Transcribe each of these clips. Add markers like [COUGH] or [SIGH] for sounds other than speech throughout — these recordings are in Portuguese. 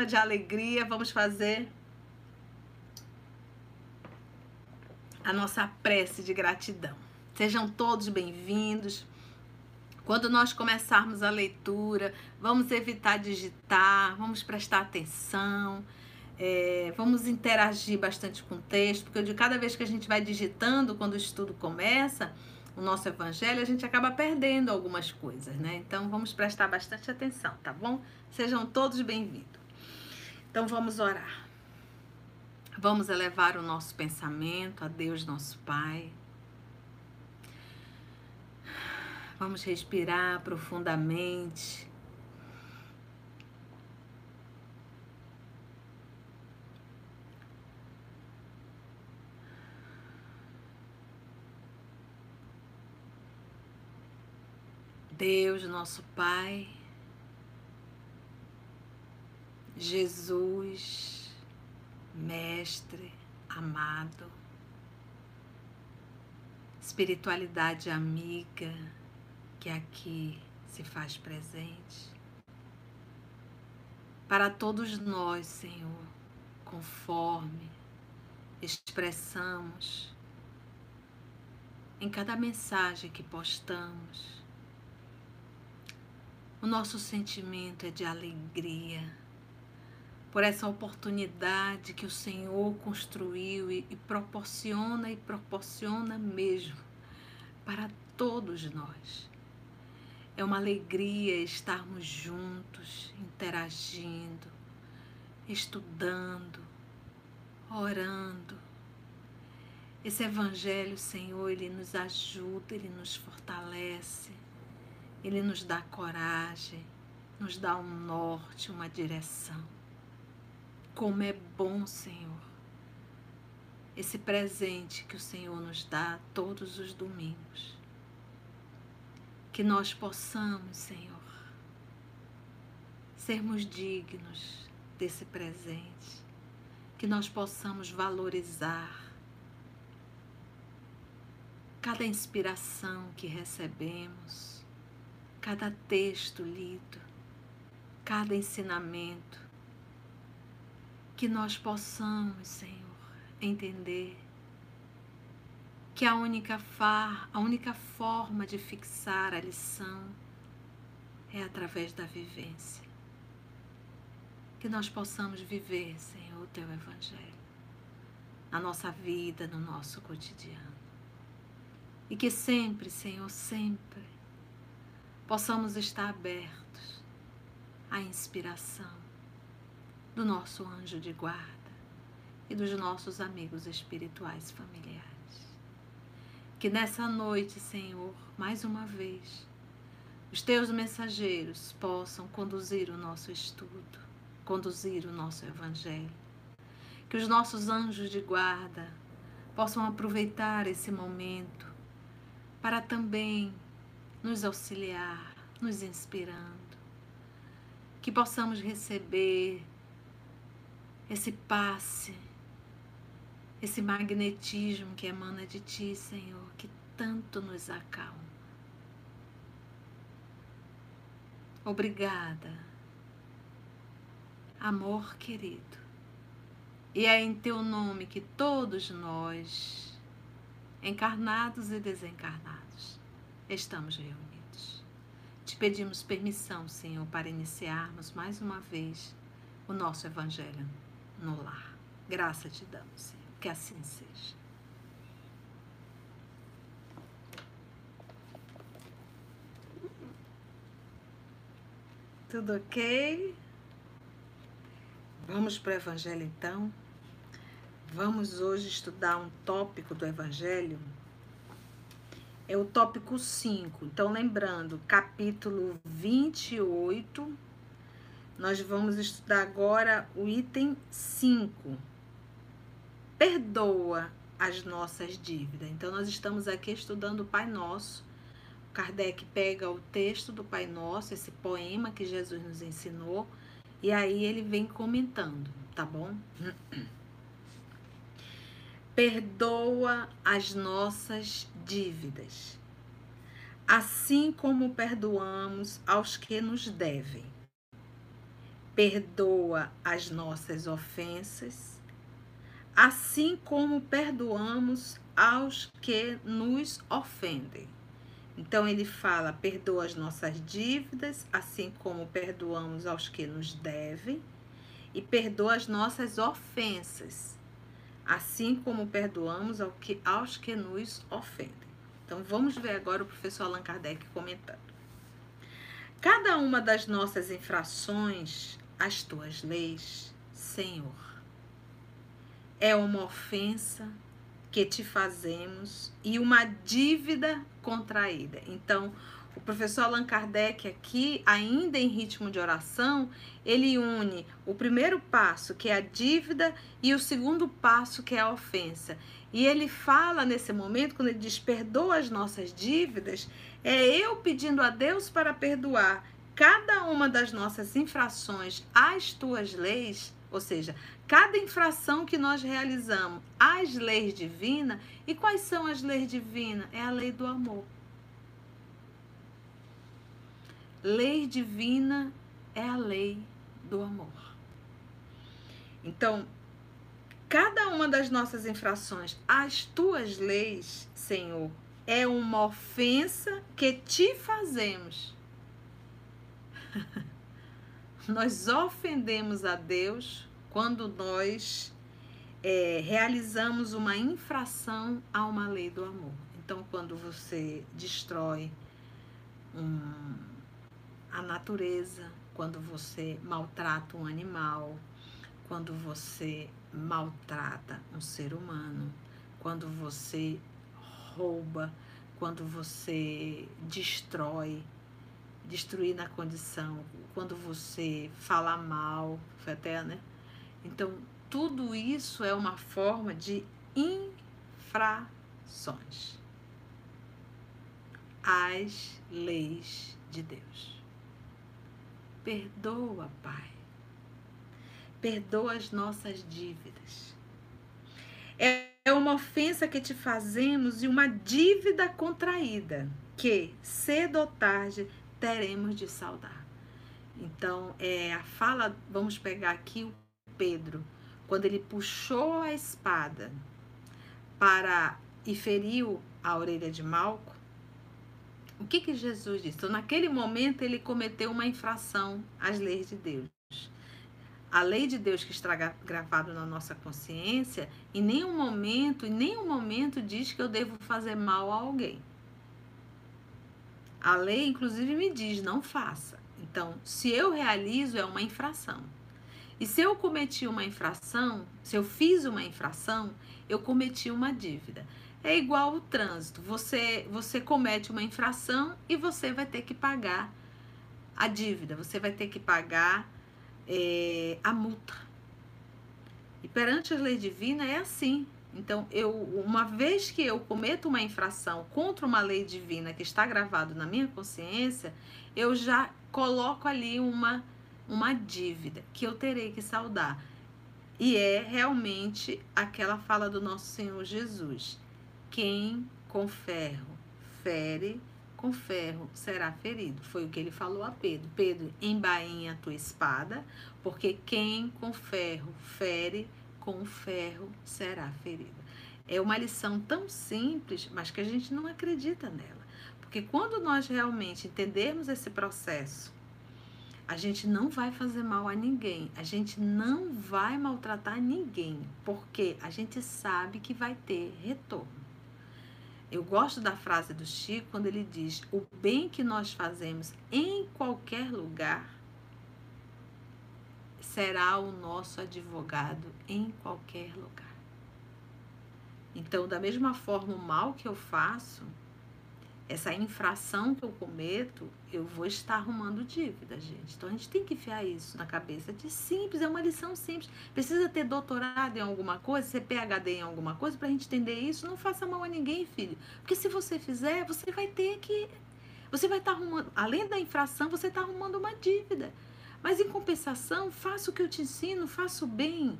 Clima de alegria, vamos fazer a nossa prece de gratidão. Sejam todos bem-vindos. Quando nós começarmos a leitura, vamos evitar digitar, vamos prestar atenção, é, vamos interagir bastante com o texto, porque de cada vez que a gente vai digitando, quando o estudo começa, o nosso evangelho, a gente acaba perdendo algumas coisas, né? Então vamos prestar bastante atenção, tá bom? Sejam todos bem-vindos. Então vamos orar. Vamos elevar o nosso pensamento a Deus, nosso Pai. Vamos respirar profundamente. Deus, nosso Pai, Jesus, Mestre, amado, espiritualidade amiga que aqui se faz presente. Para todos nós, Senhor, conforme expressamos em cada mensagem que postamos, o nosso sentimento é de alegria por essa oportunidade que o Senhor construiu e, e proporciona e proporciona mesmo para todos nós. É uma alegria estarmos juntos, interagindo, estudando, orando. Esse Evangelho, Senhor, ele nos ajuda, ele nos fortalece ele nos dá coragem, nos dá um norte, uma direção. Como é bom, Senhor, esse presente que o Senhor nos dá todos os domingos. Que nós possamos, Senhor, sermos dignos desse presente, que nós possamos valorizar cada inspiração que recebemos cada texto lido, cada ensinamento, que nós possamos, Senhor, entender que a única, far, a única forma de fixar a lição é através da vivência. Que nós possamos viver, Senhor, o teu Evangelho na nossa vida, no nosso cotidiano. E que sempre, Senhor, sempre possamos estar abertos à inspiração do nosso anjo de guarda e dos nossos amigos espirituais familiares. Que nessa noite, Senhor, mais uma vez, os teus mensageiros possam conduzir o nosso estudo, conduzir o nosso evangelho. Que os nossos anjos de guarda possam aproveitar esse momento para também nos auxiliar, nos inspirando. Que possamos receber esse passe, esse magnetismo que emana de Ti, Senhor, que tanto nos acalma. Obrigada, amor querido. E é em Teu nome que todos nós, encarnados e desencarnados, estamos reunidos. Te pedimos permissão, Senhor, para iniciarmos mais uma vez o nosso Evangelho no lar. Graça te damos, Senhor, que assim seja. Tudo ok? Vamos para o Evangelho então? Vamos hoje estudar um tópico do Evangelho é o tópico 5. Então, lembrando, capítulo 28, nós vamos estudar agora o item 5. Perdoa as nossas dívidas. Então, nós estamos aqui estudando o Pai Nosso. Kardec pega o texto do Pai Nosso, esse poema que Jesus nos ensinou, e aí ele vem comentando, tá bom? [CLEARS THROAT] perdoa as nossas dívidas, assim como perdoamos aos que nos devem. Perdoa as nossas ofensas, assim como perdoamos aos que nos ofendem. Então ele fala: perdoa as nossas dívidas, assim como perdoamos aos que nos devem, e perdoa as nossas ofensas, assim como perdoamos ao que, aos que nos ofendem. Então vamos ver agora o professor Allan Kardec comentando. Cada uma das nossas infrações às tuas leis, Senhor, é uma ofensa que te fazemos e uma dívida contraída. Então, o professor Allan Kardec aqui, ainda em ritmo de oração, ele une o primeiro passo, que é a dívida, e o segundo passo, que é a ofensa. E ele fala nesse momento, quando ele diz perdoa as nossas dívidas, é eu pedindo a Deus para perdoar cada uma das nossas infrações às tuas leis, ou seja, cada infração que nós realizamos às leis divinas. E quais são as leis divinas? É a lei do amor. Lei divina é a lei do amor. Então, cada uma das nossas infrações às tuas leis, Senhor, é uma ofensa que te fazemos. [LAUGHS] nós ofendemos a Deus quando nós é, realizamos uma infração a uma lei do amor. Então, quando você destrói um, a natureza, quando você maltrata um animal, quando você maltrata um ser humano, quando você rouba, quando você destrói, destruir na condição, quando você fala mal, foi até, né? Então, tudo isso é uma forma de infrações às leis de Deus. Perdoa, Pai. Perdoa as nossas dívidas. É uma ofensa que te fazemos e uma dívida contraída que, cedo ou tarde, teremos de saudar. Então, é a fala, vamos pegar aqui o Pedro, quando ele puxou a espada para e feriu a orelha de Malco, o que, que Jesus disse? Então, naquele momento, ele cometeu uma infração às leis de Deus. A lei de Deus que está gravado na nossa consciência, em nenhum momento, em nenhum momento diz que eu devo fazer mal a alguém. A lei, inclusive, me diz: não faça. Então, se eu realizo, é uma infração. E se eu cometi uma infração, se eu fiz uma infração, eu cometi uma dívida. É igual o trânsito. Você, você comete uma infração e você vai ter que pagar a dívida, você vai ter que pagar é, a multa. E perante a lei divina é assim. Então, eu, uma vez que eu cometo uma infração contra uma lei divina que está gravado na minha consciência, eu já coloco ali uma uma dívida que eu terei que saldar. E é realmente aquela fala do nosso Senhor Jesus: quem com ferro fere, com ferro será ferido. Foi o que ele falou a Pedro: Pedro, embainha a tua espada, porque quem com ferro fere, com ferro será ferido. É uma lição tão simples, mas que a gente não acredita nela. Porque quando nós realmente entendermos esse processo, a gente não vai fazer mal a ninguém, a gente não vai maltratar ninguém, porque a gente sabe que vai ter retorno. Eu gosto da frase do Chico quando ele diz: o bem que nós fazemos em qualquer lugar será o nosso advogado em qualquer lugar. Então, da mesma forma, o mal que eu faço, essa infração que eu cometo, eu vou estar arrumando dívida, gente. Então a gente tem que enfiar isso na cabeça de simples, é uma lição simples. Precisa ter doutorado em alguma coisa, ser PhD em alguma coisa para a gente entender isso. Não faça mal a ninguém, filho. Porque se você fizer, você vai ter que. Você vai estar arrumando, além da infração, você está arrumando uma dívida. Mas em compensação, faça o que eu te ensino, faça o bem.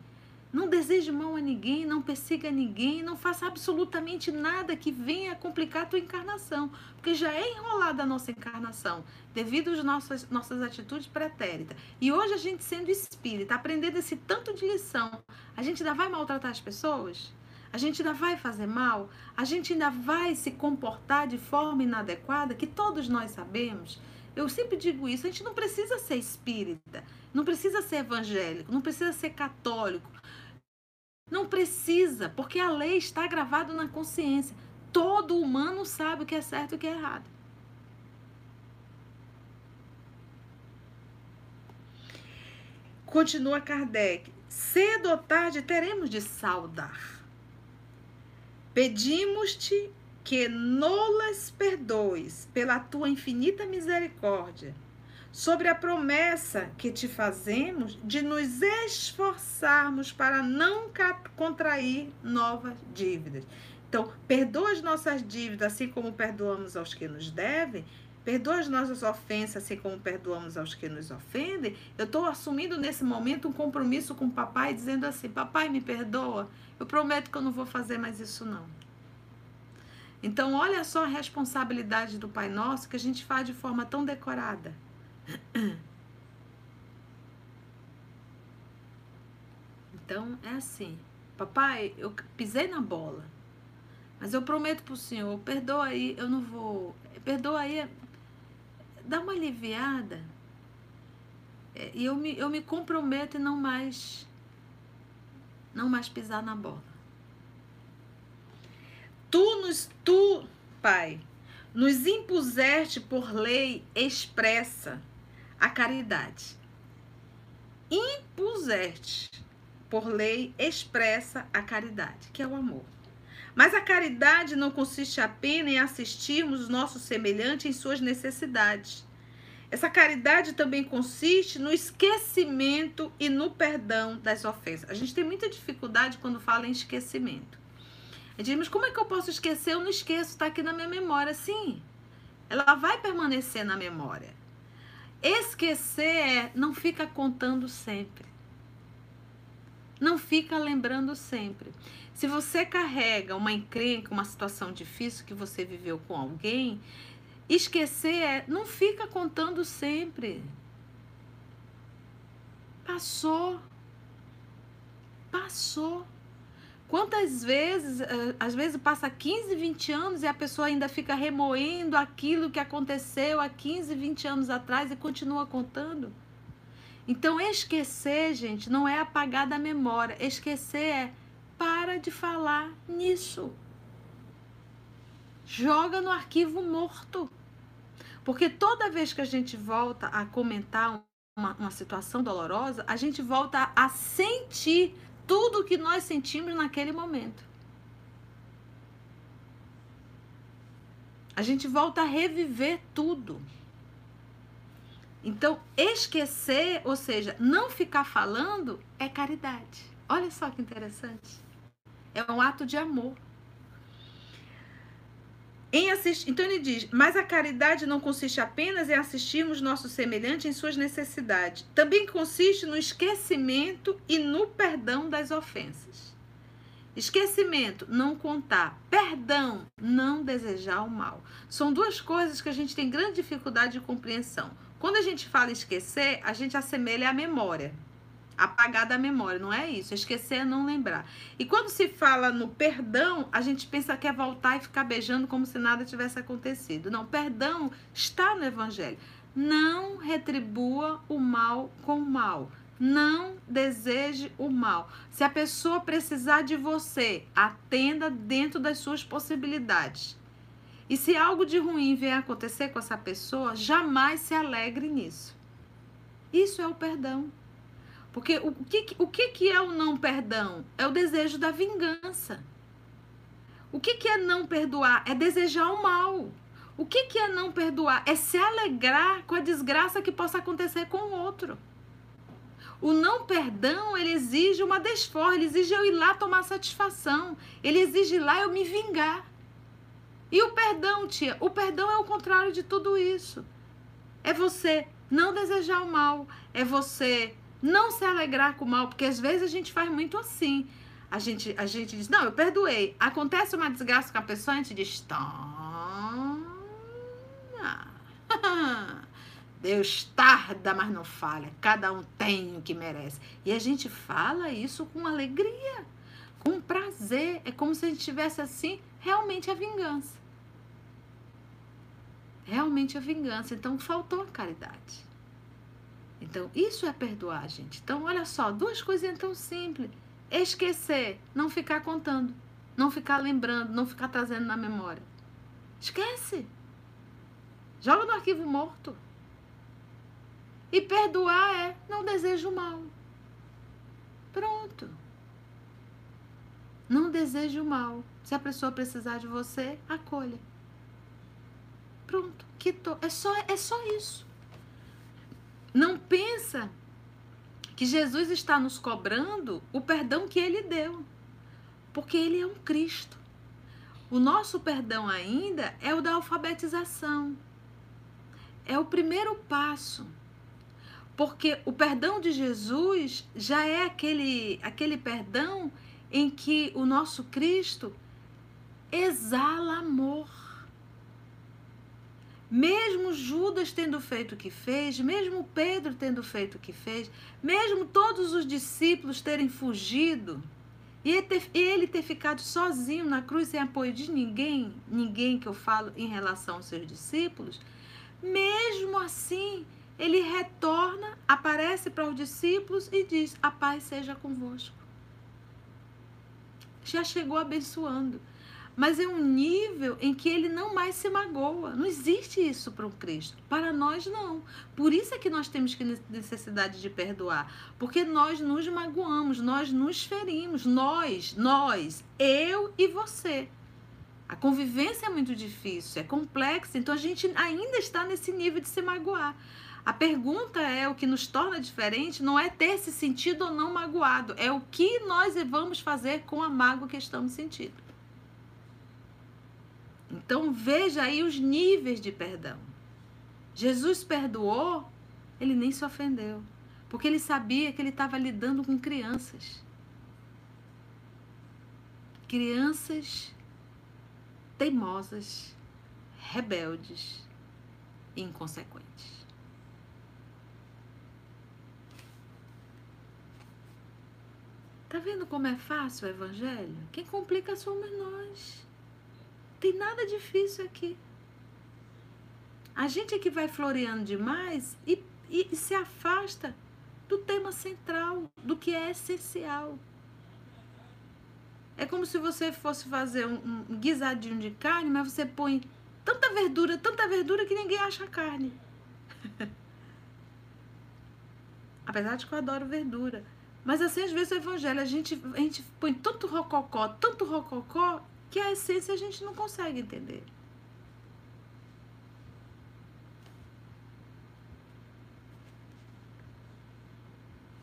Não deseje mal a ninguém, não persiga ninguém, não faça absolutamente nada que venha complicar a tua encarnação, porque já é enrolada a nossa encarnação, devido às nossas, nossas atitudes pretéritas. E hoje a gente sendo espírita, aprendendo esse tanto de lição, a gente ainda vai maltratar as pessoas? A gente ainda vai fazer mal? A gente ainda vai se comportar de forma inadequada, que todos nós sabemos? Eu sempre digo isso, a gente não precisa ser espírita, não precisa ser evangélico, não precisa ser católico, não precisa, porque a lei está gravada na consciência. Todo humano sabe o que é certo e o que é errado. Continua Kardec. Cedo ou tarde teremos de saudar. Pedimos-te que nolas perdoes pela tua infinita misericórdia sobre a promessa que te fazemos de nos esforçarmos para não contrair novas dívidas. Então, perdoa as nossas dívidas, assim como perdoamos aos que nos devem, perdoa as nossas ofensas, assim como perdoamos aos que nos ofendem. Eu estou assumindo nesse momento um compromisso com o papai, dizendo assim: Papai, me perdoa, eu prometo que eu não vou fazer mais isso, não. Então, olha só a responsabilidade do Pai Nosso que a gente faz de forma tão decorada. Então é assim, papai, eu pisei na bola, mas eu prometo pro senhor, perdoa aí, eu não vou, perdoa aí, dá uma aliviada, é, e eu me, eu me comprometo em não mais, não mais pisar na bola. Tu nos, tu, pai, nos impuseste por lei expressa a caridade. Impuseste por lei expressa a caridade, que é o amor. Mas a caridade não consiste apenas em assistirmos nosso semelhante em suas necessidades. Essa caridade também consiste no esquecimento e no perdão das ofensas. A gente tem muita dificuldade quando fala em esquecimento. Gente diz, mas como é que eu posso esquecer? Eu não esqueço, está aqui na minha memória. Sim, ela vai permanecer na memória. Esquecer é não fica contando sempre. Não fica lembrando sempre. Se você carrega uma encrenca, uma situação difícil que você viveu com alguém, esquecer é não fica contando sempre. Passou. Passou. Quantas vezes, eh, às vezes passa 15, 20 anos e a pessoa ainda fica remoendo aquilo que aconteceu há 15, 20 anos atrás e continua contando? Então, esquecer, gente, não é apagar da memória. Esquecer é para de falar nisso. Joga no arquivo morto. Porque toda vez que a gente volta a comentar uma, uma situação dolorosa, a gente volta a sentir tudo o que nós sentimos naquele momento. A gente volta a reviver tudo. Então, esquecer, ou seja, não ficar falando, é caridade. Olha só que interessante. É um ato de amor. Em então ele diz: Mas a caridade não consiste apenas em assistirmos nosso semelhante em suas necessidades. Também consiste no esquecimento e no perdão das ofensas. Esquecimento, não contar. Perdão, não desejar o mal. São duas coisas que a gente tem grande dificuldade de compreensão. Quando a gente fala esquecer, a gente assemelha a memória apagar da memória, não é isso. Esquecer é não lembrar. E quando se fala no perdão, a gente pensa que é voltar e ficar beijando como se nada tivesse acontecido. Não, perdão está no evangelho. Não retribua o mal com o mal. Não deseje o mal. Se a pessoa precisar de você, atenda dentro das suas possibilidades. E se algo de ruim vier acontecer com essa pessoa, jamais se alegre nisso. Isso é o perdão. Porque o que, o que, que é o não perdão? É o desejo da vingança. O que, que é não perdoar? É desejar o mal. O que, que é não perdoar? É se alegrar com a desgraça que possa acontecer com o outro. O não perdão, ele exige uma desforra, ele exige eu ir lá tomar satisfação. Ele exige lá eu me vingar. E o perdão, tia? O perdão é o contrário de tudo isso. É você não desejar o mal, é você Não se alegrar com o mal, porque às vezes a gente faz muito assim. A gente, a gente diz, não, eu perdoei. Acontece uma desgraça com a pessoa, a gente diz, toma. [LAUGHS] Deus tarda, mas não falha. Cada um tem o que merece. E a gente fala isso com alegria, com prazer. É como se a gente tivesse assim, realmente a vingança. Realmente a vingança. Então faltou a caridade. Então, isso é perdoar, gente. Então, olha só, duas coisinhas tão simples. Esquecer, não ficar contando, não ficar lembrando, não ficar trazendo na memória. Esquece. Joga no arquivo morto. E perdoar é não desejo mal. Pronto. Não desejo mal. Se a pessoa precisar de você, acolha. Pronto. Quitou. É só, é só isso. Não pensa que Jesus está nos cobrando o perdão que ele deu. Porque ele é um Cristo. O nosso perdão ainda é o da alfabetização. É o primeiro passo. Porque o perdão de Jesus já é aquele, aquele perdão em que o nosso Cristo exala amor. Mesmo Judas tendo feito o que fez, mesmo Pedro tendo feito o que fez, mesmo todos os discípulos terem fugido, e ele ter ficado sozinho na cruz sem apoio de ninguém, ninguém que eu falo em relação aos seus discípulos, mesmo assim, ele retorna, aparece para os discípulos e diz: A paz seja convosco. Já chegou abençoando. Mas é um nível em que ele não mais se magoa. Não existe isso para um Cristo. Para nós, não. Por isso é que nós temos que necessidade de perdoar. Porque nós nos magoamos, nós nos ferimos. Nós, nós, eu e você. A convivência é muito difícil, é complexa, então a gente ainda está nesse nível de se magoar. A pergunta é o que nos torna diferente não é ter se sentido ou não magoado, é o que nós vamos fazer com a mágoa que estamos sentindo. Então veja aí os níveis de perdão. Jesus perdoou, ele nem se ofendeu, porque ele sabia que ele estava lidando com crianças. Crianças teimosas, rebeldes e inconsequentes. Tá vendo como é fácil o evangelho? Quem complica somos nós. Tem nada difícil aqui. A gente é que vai floreando demais e, e, e se afasta do tema central, do que é essencial. É como se você fosse fazer um, um guisadinho de carne, mas você põe tanta verdura, tanta verdura que ninguém acha carne. [LAUGHS] Apesar de que eu adoro verdura. Mas assim, às vezes o evangelho, a gente, a gente põe tanto rococó, tanto rococó, que a essência a gente não consegue entender.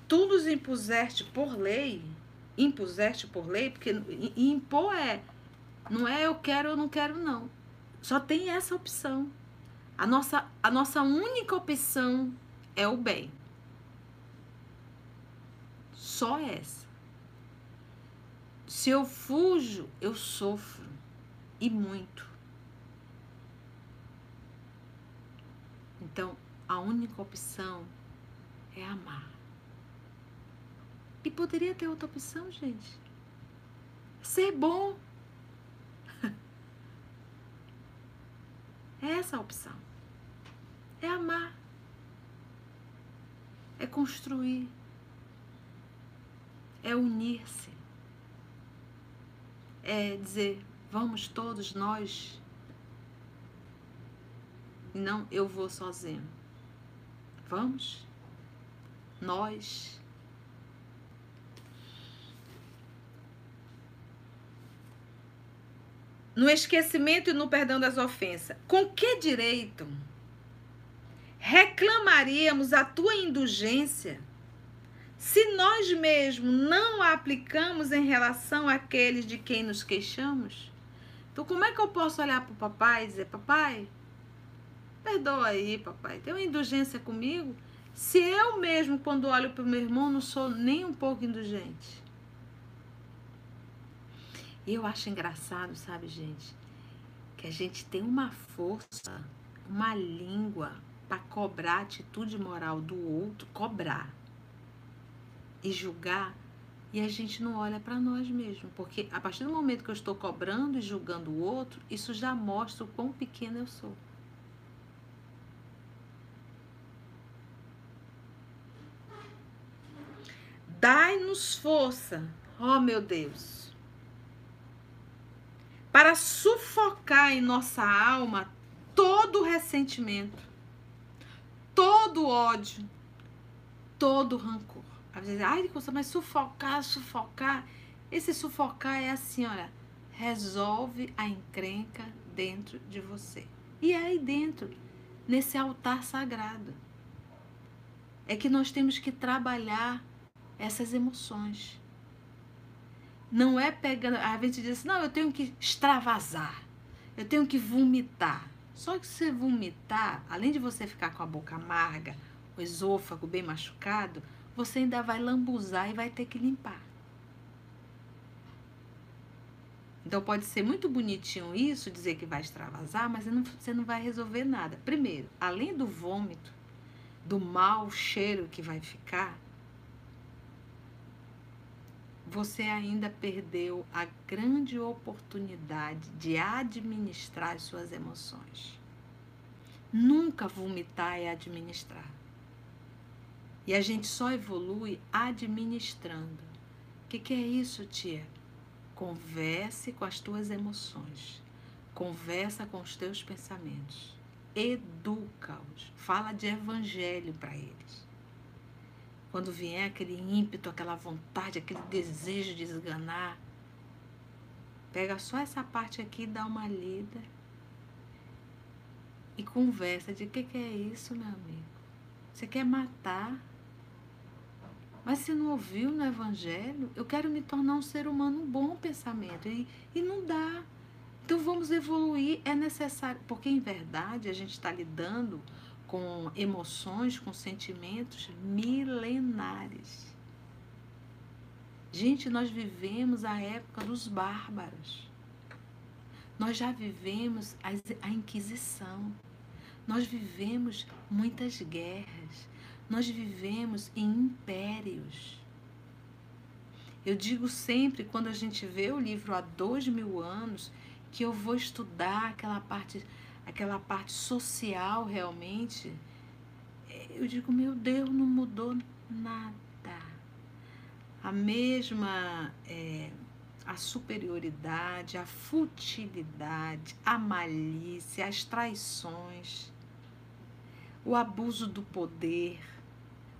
Tu nos impuseste por lei, impuseste por lei, porque impor é, não é eu quero ou não quero, não. Só tem essa opção. A nossa, a nossa única opção é o bem. Só essa. Se eu fujo, eu sofro. E muito. Então, a única opção é amar. E poderia ter outra opção, gente. Ser bom. [LAUGHS] É essa a opção. É amar. É construir é unir-se, é dizer, vamos todos nós, não eu vou sozinho. Vamos? Nós. No esquecimento e no perdão das ofensas. Com que direito reclamaríamos a tua indulgência se nós mesmos não a aplicamos em relação àqueles de quem nos queixamos, então como é que eu posso olhar para o papai e dizer, papai, perdoa aí, papai, tem uma indulgência comigo? Se eu mesmo, quando olho para o meu irmão, não sou nem um pouco indulgente. E eu acho engraçado, sabe, gente, que a gente tem uma força, uma língua para cobrar a atitude moral do outro, cobrar e julgar, e a gente não olha para nós mesmos, porque a partir do momento que eu estou cobrando e julgando o outro, isso já mostra o quão pequeno eu sou. Dai-nos força, ó oh, meu Deus, para sufocar em nossa alma todo ressentimento, todo ódio, todo rancor. Às vezes, ai, mas sufocar, sufocar. Esse sufocar é assim, olha, resolve a encrenca dentro de você. E é aí dentro, nesse altar sagrado, é que nós temos que trabalhar essas emoções. Não é pegando. A gente diz assim, não, eu tenho que extravasar, eu tenho que vomitar. Só que se vomitar, além de você ficar com a boca amarga, o esôfago bem machucado, você ainda vai lambuzar e vai ter que limpar. Então pode ser muito bonitinho isso, dizer que vai extravasar, mas você não vai resolver nada. Primeiro, além do vômito, do mau cheiro que vai ficar, você ainda perdeu a grande oportunidade de administrar as suas emoções. Nunca vomitar é administrar. E a gente só evolui administrando. O que, que é isso, tia? Converse com as tuas emoções. Conversa com os teus pensamentos. Educa-os. Fala de evangelho para eles. Quando vier aquele ímpeto, aquela vontade, aquele desejo de esganar, pega só essa parte aqui, dá uma lida e conversa de o que, que é isso, meu amigo. Você quer matar? Mas se não ouviu no Evangelho, eu quero me tornar um ser humano um bom pensamento. E, e não dá. Então vamos evoluir, é necessário. Porque em verdade a gente está lidando com emoções, com sentimentos milenares. Gente, nós vivemos a época dos bárbaros. Nós já vivemos a Inquisição. Nós vivemos muitas guerras. Nós vivemos em impérios. Eu digo sempre, quando a gente vê o livro há dois mil anos, que eu vou estudar aquela parte aquela parte social realmente, eu digo, meu Deus, não mudou nada. A mesma é, a superioridade, a futilidade, a malícia, as traições, o abuso do poder,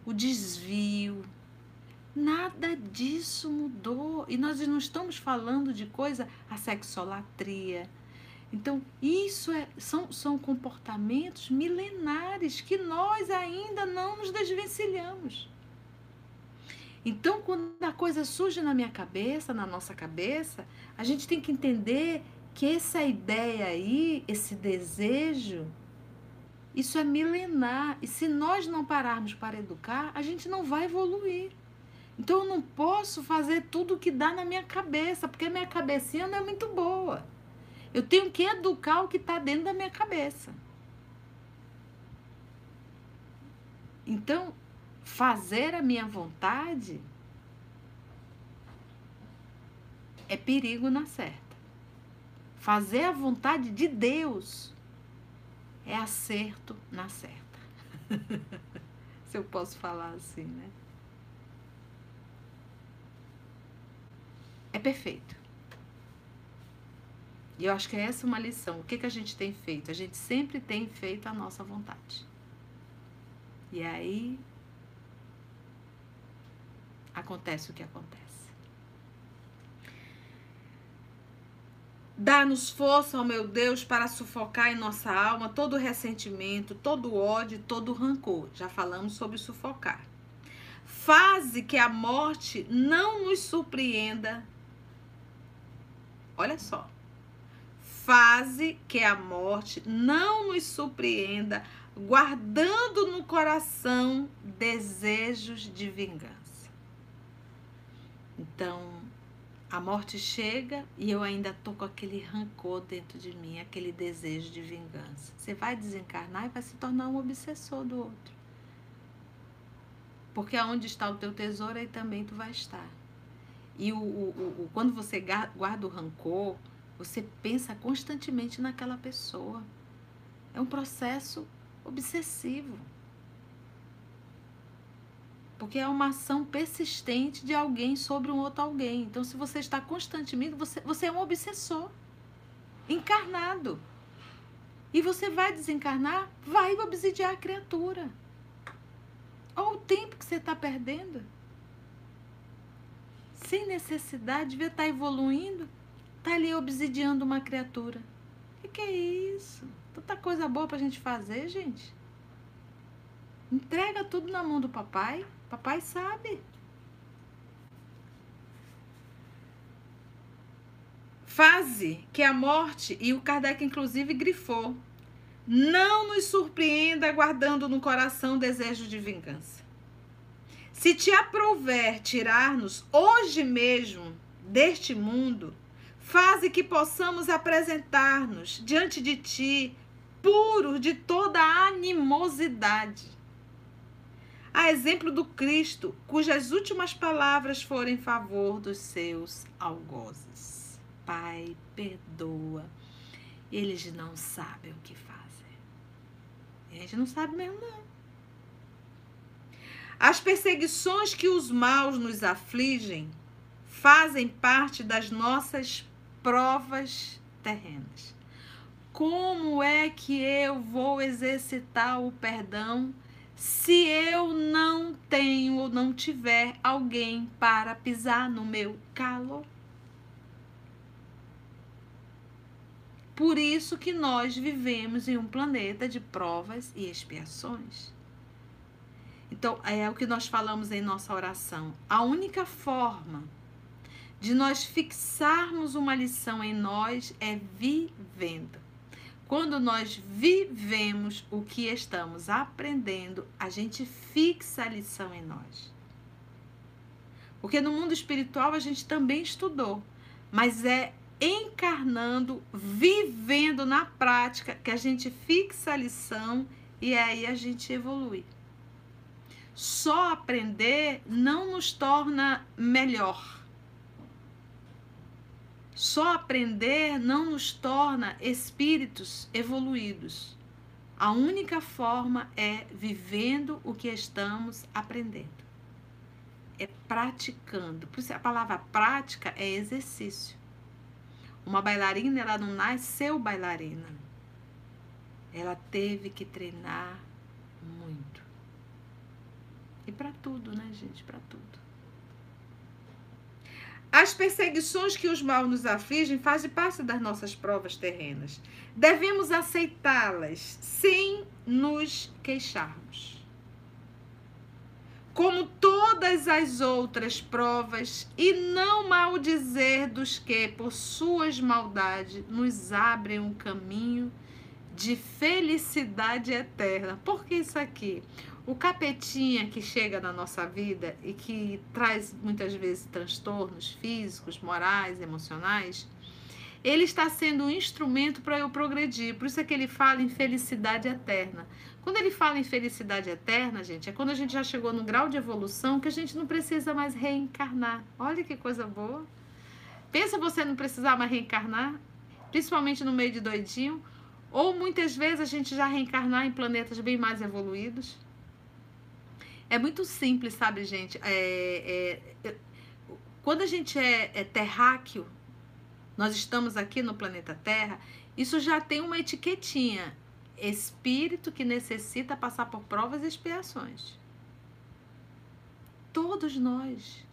o desvio. Nada disso mudou. E nós não estamos falando de coisa, a sexolatria, então, isso é, são, são comportamentos milenares que nós ainda não nos desvencilhamos. Então, quando a coisa surge na minha cabeça, na nossa cabeça, a gente tem que entender que essa ideia aí, esse desejo, isso é milenar. E se nós não pararmos para educar, a gente não vai evoluir. Então, eu não posso fazer tudo o que dá na minha cabeça, porque a minha cabecinha não é muito boa. Eu tenho que educar o que está dentro da minha cabeça. Então, fazer a minha vontade é perigo na certa. Fazer a vontade de Deus é acerto na certa. [LAUGHS] Se eu posso falar assim, né? É perfeito. E eu acho que essa é uma lição. O que, que a gente tem feito? A gente sempre tem feito a nossa vontade. E aí acontece o que acontece. Dá-nos força, ó meu Deus, para sufocar em nossa alma todo ressentimento, todo ódio, todo rancor. Já falamos sobre sufocar. Faze que a morte não nos surpreenda. Olha só fase que a morte não nos surpreenda guardando no coração desejos de vingança. Então, a morte chega e eu ainda tô com aquele rancor dentro de mim, aquele desejo de vingança. Você vai desencarnar e vai se tornar um obsessor do outro. Porque aonde está o teu tesouro, aí também tu vai estar. E o, o, o, quando você guarda o rancor, você pensa constantemente naquela pessoa. É um processo obsessivo. Porque é uma ação persistente de alguém sobre um outro alguém. Então, se você está constantemente, você, você é um obsessor encarnado. E você vai desencarnar, vai obsidiar a criatura. Olha o tempo que você está perdendo. Sem necessidade, devia estar tá evoluindo. Está ali obsidiando uma criatura. O que, que é isso? Tanta coisa boa para a gente fazer, gente. Entrega tudo na mão do papai. Papai sabe. Fase que a morte, e o Kardec inclusive grifou, não nos surpreenda guardando no coração desejo de vingança. Se te aprouver tirar-nos hoje mesmo deste mundo, faze que possamos apresentar-nos diante de ti puros de toda animosidade. A exemplo do Cristo, cujas últimas palavras foram em favor dos seus algozes. Pai, perdoa. Eles não sabem o que fazem. A gente não sabe mesmo, não. As perseguições que os maus nos afligem fazem parte das nossas provas terrenas. Como é que eu vou exercitar o perdão se eu não tenho ou não tiver alguém para pisar no meu calo? Por isso que nós vivemos em um planeta de provas e expiações. Então, é o que nós falamos em nossa oração. A única forma de nós fixarmos uma lição em nós é vivendo. Quando nós vivemos o que estamos aprendendo, a gente fixa a lição em nós. Porque no mundo espiritual a gente também estudou, mas é encarnando, vivendo na prática, que a gente fixa a lição e aí a gente evolui. Só aprender não nos torna melhor. Só aprender não nos torna espíritos evoluídos. A única forma é vivendo o que estamos aprendendo. É praticando. Por isso a palavra prática é exercício. Uma bailarina, ela não nasceu bailarina. Ela teve que treinar muito. E para tudo, né, gente? Para tudo. As perseguições que os mal nos afligem fazem parte das nossas provas terrenas. Devemos aceitá-las sem nos queixarmos como todas as outras provas, e não maldizer dos que, por suas maldades, nos abrem um caminho de felicidade eterna. Por que isso aqui? O capetinha que chega na nossa vida e que traz muitas vezes transtornos físicos, morais, emocionais, ele está sendo um instrumento para eu progredir. Por isso é que ele fala em felicidade eterna. Quando ele fala em felicidade eterna, gente, é quando a gente já chegou no grau de evolução que a gente não precisa mais reencarnar. Olha que coisa boa. Pensa você não precisar mais reencarnar, principalmente no meio de doidinho, ou muitas vezes a gente já reencarnar em planetas bem mais evoluídos. É muito simples, sabe, gente? É, é, quando a gente é, é terráqueo, nós estamos aqui no planeta Terra, isso já tem uma etiquetinha espírito que necessita passar por provas e expiações. Todos nós.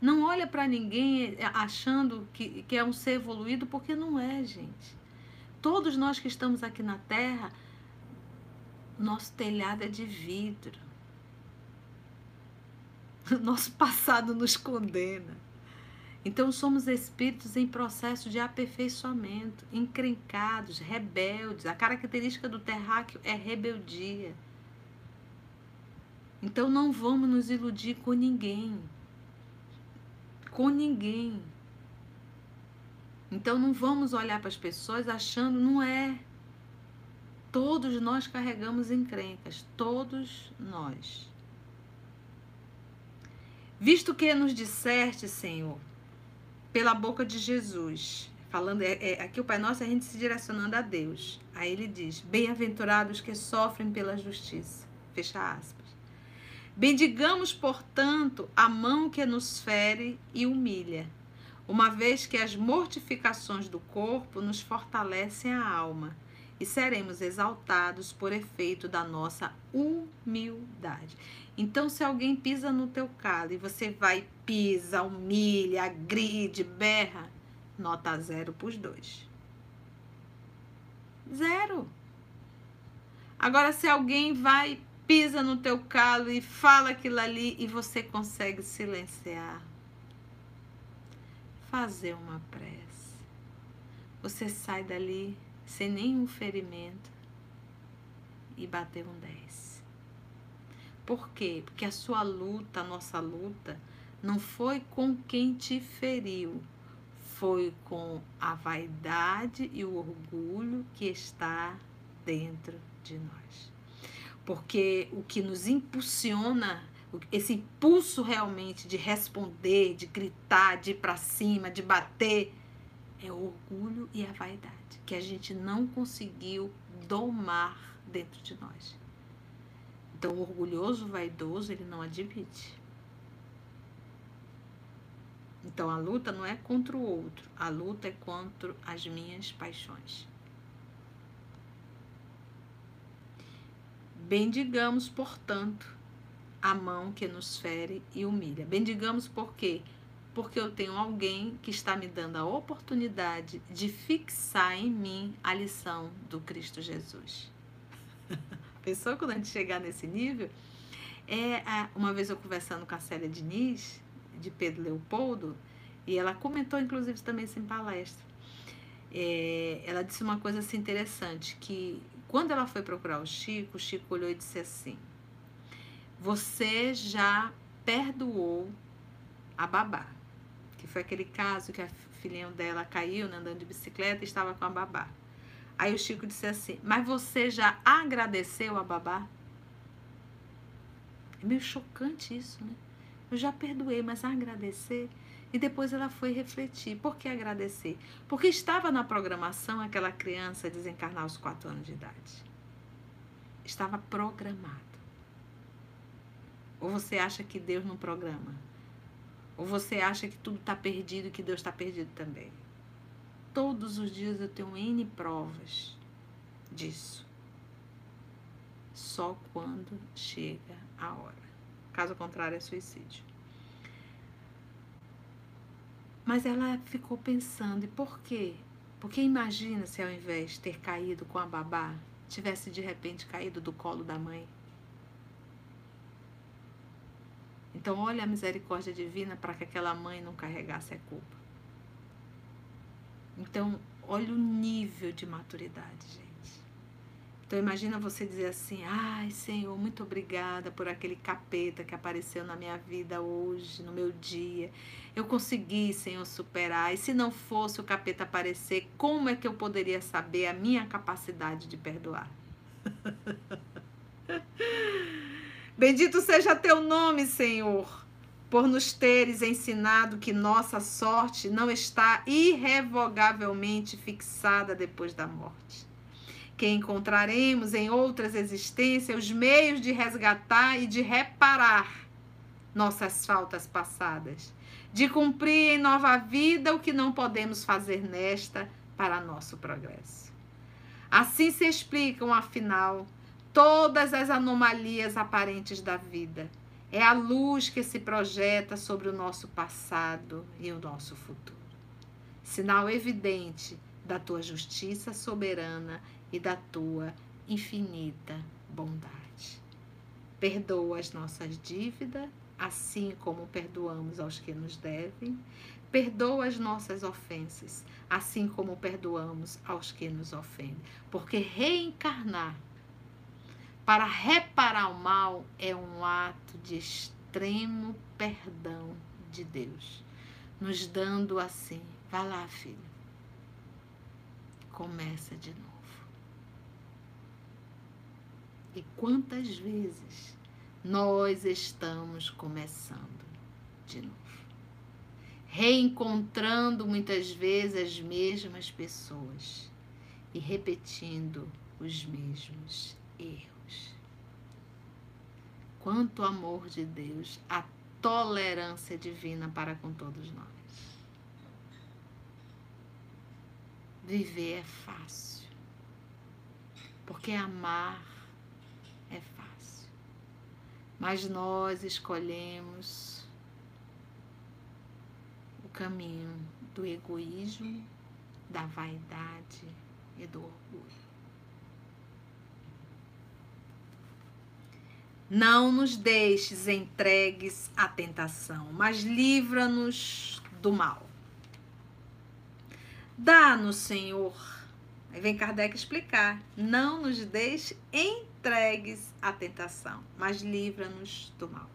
Não olha para ninguém achando que, que é um ser evoluído, porque não é, gente. Todos nós que estamos aqui na Terra, nosso telhado é de vidro. [LAUGHS] Nosso passado nos condena. Então somos espíritos em processo de aperfeiçoamento, encrencados, rebeldes. A característica do terráqueo é rebeldia. Então não vamos nos iludir com ninguém. Com ninguém. Então não vamos olhar para as pessoas achando não é. Todos nós carregamos encrencas, todos nós. Visto que nos disseste, Senhor, pela boca de Jesus, falando é, é, aqui o Pai Nosso é a gente se direcionando a Deus. Aí ele diz: Bem-aventurados que sofrem pela justiça. Fecha aspas. Bendigamos, portanto, a mão que nos fere e humilha uma vez que as mortificações do corpo nos fortalecem a alma e seremos exaltados por efeito da nossa humildade. Então, se alguém pisa no teu calo e você vai, pisa, humilha, agride, berra, nota zero para os dois. Zero. Agora, se alguém vai, pisa no teu calo e fala aquilo ali e você consegue silenciar, fazer uma prece. Você sai dali sem nenhum ferimento e bateu um 10. Por quê? Porque a sua luta, a nossa luta, não foi com quem te feriu, foi com a vaidade e o orgulho que está dentro de nós. Porque o que nos impulsiona esse impulso realmente de responder, de gritar, de ir para cima, de bater, é o orgulho e a vaidade que a gente não conseguiu domar dentro de nós. Então, orgulhoso, vaidoso, ele não admite. Então, a luta não é contra o outro, a luta é contra as minhas paixões. Bendigamos, portanto, a mão que nos fere e humilha. Bendigamos por quê? Porque eu tenho alguém que está me dando a oportunidade de fixar em mim a lição do Cristo Jesus. [LAUGHS] Pensou quando a gente chegar nesse nível? É, uma vez eu conversando com a Célia Diniz, de Pedro Leopoldo, e ela comentou, inclusive, também isso em palestra. É, ela disse uma coisa assim interessante, que quando ela foi procurar o Chico, o Chico olhou e disse assim, você já perdoou a babá. Que foi aquele caso que a filhinha dela caiu né, andando de bicicleta e estava com a babá. Aí o Chico disse assim: Mas você já agradeceu a babá? É meio chocante isso, né? Eu já perdoei, mas agradecer. E depois ela foi refletir. Por que agradecer? Porque estava na programação aquela criança desencarnar aos quatro anos de idade. Estava programado. Ou você acha que Deus não programa? Ou você acha que tudo está perdido e que Deus está perdido também? Todos os dias eu tenho N provas disso. Só quando chega a hora. Caso contrário, é suicídio. Mas ela ficou pensando, e por quê? Porque imagina se ao invés de ter caído com a babá, tivesse de repente caído do colo da mãe. Então, olha a misericórdia divina para que aquela mãe não carregasse a culpa. Então, olha o nível de maturidade, gente. Então, imagina você dizer assim: ai, Senhor, muito obrigada por aquele capeta que apareceu na minha vida hoje, no meu dia. Eu consegui, Senhor, superar. E se não fosse o capeta aparecer, como é que eu poderia saber a minha capacidade de perdoar? [LAUGHS] Bendito seja teu nome, Senhor, por nos teres ensinado que nossa sorte não está irrevogavelmente fixada depois da morte. Que encontraremos em outras existências os meios de resgatar e de reparar nossas faltas passadas, de cumprir em nova vida o que não podemos fazer nesta para nosso progresso. Assim se explicam, afinal, todas as anomalias aparentes da vida. É a luz que se projeta sobre o nosso passado e o nosso futuro. Sinal evidente da tua justiça soberana e da tua infinita bondade. Perdoa as nossas dívidas, assim como perdoamos aos que nos devem. Perdoa as nossas ofensas, assim como perdoamos aos que nos ofendem. Porque reencarnar para reparar o mal é um ato de extremo perdão de Deus, nos dando assim: vá lá, filho, começa de novo. E quantas vezes nós estamos começando de novo? Reencontrando muitas vezes as mesmas pessoas e repetindo os mesmos erros. Quanto amor de Deus, a tolerância divina para com todos nós. Viver é fácil, porque amar é fácil. Mas nós escolhemos o caminho do egoísmo, da vaidade e do orgulho. Não nos deixes entregues à tentação, mas livra-nos do mal. Dá-nos, Senhor. Aí vem Kardec explicar. Não nos deixe entregues à tentação, mas livra-nos do mal.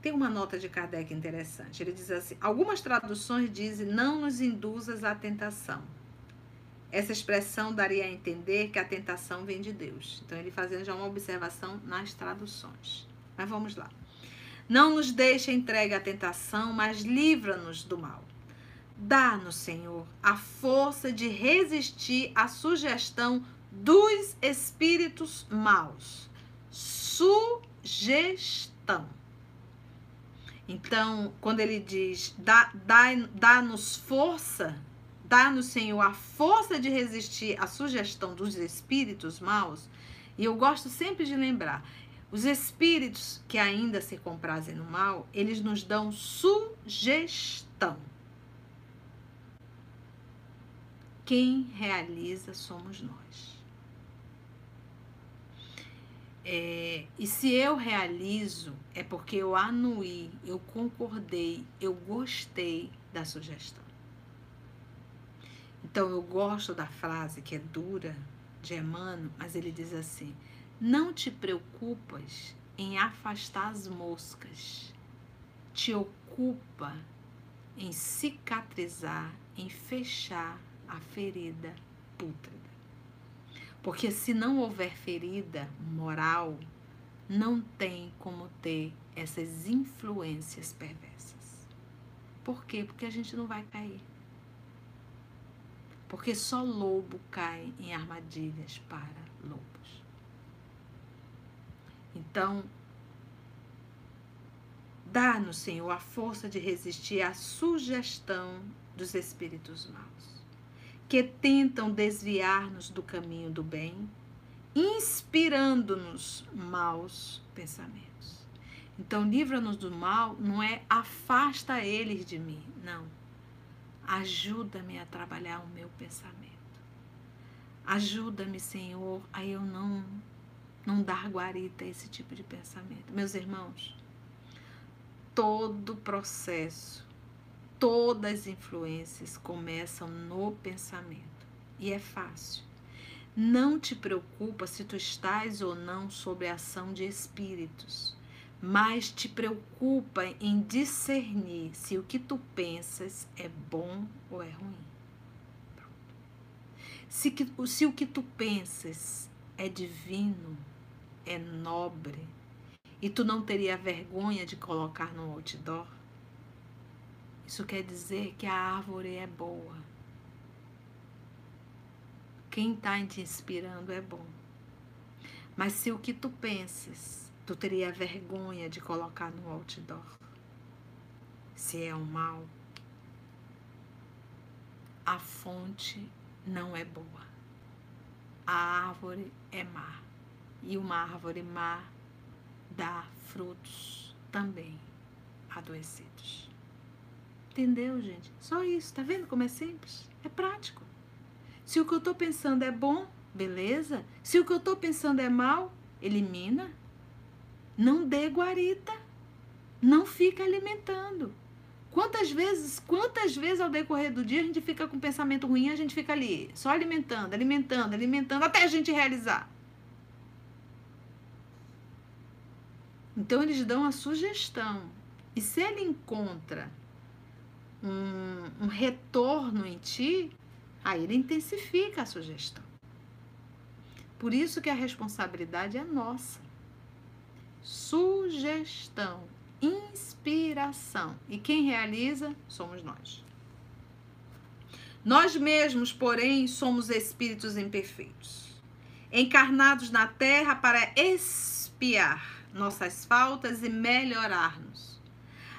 Tem uma nota de Kardec interessante. Ele diz assim: algumas traduções dizem não nos induzas à tentação. Essa expressão daria a entender que a tentação vem de Deus. Então, ele fazendo já uma observação nas traduções. Mas vamos lá. Não nos deixe entregue à tentação, mas livra-nos do mal. Dá-nos, Senhor, a força de resistir à sugestão dos espíritos maus. Sugestão. Então, quando ele diz dá-nos dá, dá força, dá-nos, Senhor, a força de resistir à sugestão dos espíritos maus, e eu gosto sempre de lembrar, os espíritos que ainda se comprazem no mal, eles nos dão sugestão. quem realiza somos nós. É, e se eu realizo, é porque eu anuí, eu concordei, eu gostei da sugestão. Então eu gosto da frase que é dura de Emmanuel, mas ele diz assim: Não te preocupas em afastar as moscas, te ocupa em cicatrizar, em fechar a ferida pútrida. Porque se não houver ferida moral, não tem como ter essas influências perversas. Por quê? Porque a gente não vai cair. Porque só lobo cai em armadilhas para lobos. Então, dá-nos, Senhor, a força de resistir à sugestão dos espíritos maus que tentam desviar-nos do caminho do bem, inspirando-nos maus pensamentos. Então, livra-nos do mal não é afasta eles de mim, não. Ajuda-me a trabalhar o meu pensamento. Ajuda-me, Senhor, a eu não não dar guarita a esse tipo de pensamento. Meus irmãos, todo processo todas as influências começam no pensamento. E é fácil. Não te preocupa se tu estás ou não sob a ação de espíritos, mas te preocupa em discernir se o que tu pensas é bom ou é ruim. Se, que, se o que tu pensas é divino, é nobre, e tu não teria vergonha de colocar no outdoor, isso quer dizer que a árvore é boa. Quem está te inspirando é bom. Mas se o que tu pensas, tu teria vergonha de colocar no outdoor, se é o mal, a fonte não é boa. A árvore é má. E uma árvore má dá frutos também adoecidos. Entendeu, gente? Só isso. Tá vendo como é simples? É prático. Se o que eu tô pensando é bom, beleza. Se o que eu tô pensando é mal, elimina. Não dê guarita. Não fica alimentando. Quantas vezes, quantas vezes ao decorrer do dia a gente fica com pensamento ruim, a gente fica ali, só alimentando, alimentando, alimentando, até a gente realizar. Então eles dão a sugestão. E se ele encontra um, um retorno em ti, aí ele intensifica a sugestão. Por isso que a responsabilidade é nossa. Sugestão, inspiração. E quem realiza somos nós. Nós mesmos, porém, somos espíritos imperfeitos, encarnados na terra para expiar nossas faltas e melhorar-nos.